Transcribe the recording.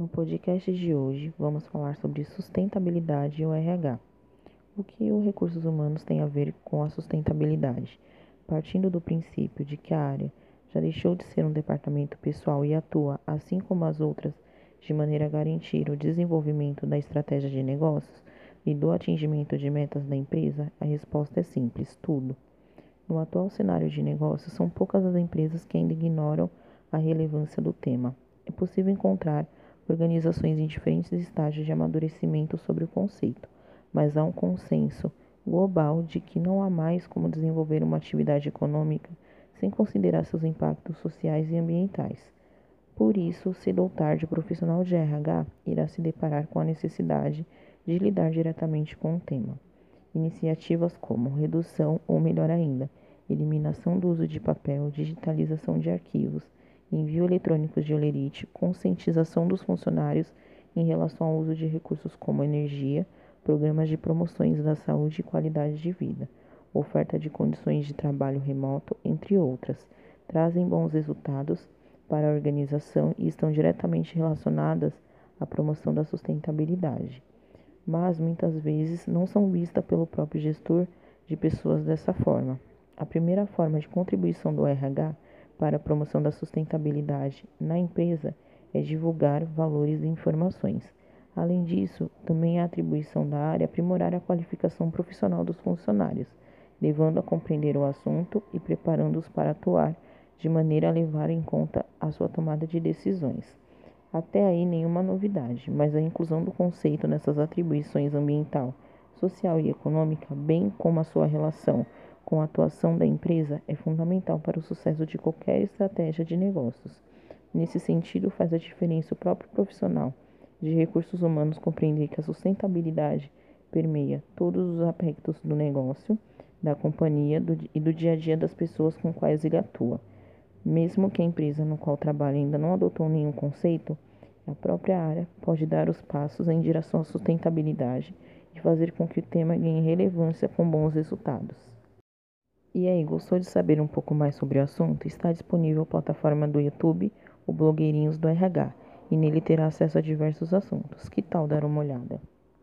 No podcast de hoje, vamos falar sobre sustentabilidade e o RH. O que os recursos humanos têm a ver com a sustentabilidade? Partindo do princípio de que a área já deixou de ser um departamento pessoal e atua, assim como as outras, de maneira a garantir o desenvolvimento da estratégia de negócios e do atingimento de metas da empresa, a resposta é simples: tudo. No atual cenário de negócios, são poucas as empresas que ainda ignoram a relevância do tema. É possível encontrar organizações em diferentes estágios de amadurecimento sobre o conceito, mas há um consenso global de que não há mais como desenvolver uma atividade econômica sem considerar seus impactos sociais e ambientais. Por isso, cedo ou tarde, o profissional de RH irá se deparar com a necessidade de lidar diretamente com o tema. Iniciativas como redução ou, melhor ainda, eliminação do uso de papel, digitalização de arquivos, envio eletrônico de olerite, conscientização dos funcionários em relação ao uso de recursos como energia, programas de promoções da saúde e qualidade de vida, oferta de condições de trabalho remoto, entre outras, trazem bons resultados para a organização e estão diretamente relacionadas à promoção da sustentabilidade. Mas muitas vezes não são vistas pelo próprio gestor de pessoas dessa forma. A primeira forma de contribuição do RH para a promoção da sustentabilidade na empresa é divulgar valores e informações. Além disso, também a atribuição da área é aprimorar a qualificação profissional dos funcionários, levando a compreender o assunto e preparando-os para atuar de maneira a levar em conta a sua tomada de decisões. Até aí nenhuma novidade, mas a inclusão do conceito nessas atribuições ambiental, social e econômica, bem como a sua relação com a atuação da empresa é fundamental para o sucesso de qualquer estratégia de negócios. Nesse sentido, faz a diferença o próprio profissional de recursos humanos compreender que a sustentabilidade permeia todos os aspectos do negócio, da companhia do, e do dia a dia das pessoas com quais ele atua. Mesmo que a empresa no qual trabalha ainda não adotou nenhum conceito, a própria área pode dar os passos em direção à sustentabilidade e fazer com que o tema ganhe relevância com bons resultados. E aí, gostou de saber um pouco mais sobre o assunto? Está disponível a plataforma do YouTube, o Blogueirinhos do RH, e nele terá acesso a diversos assuntos. Que tal dar uma olhada?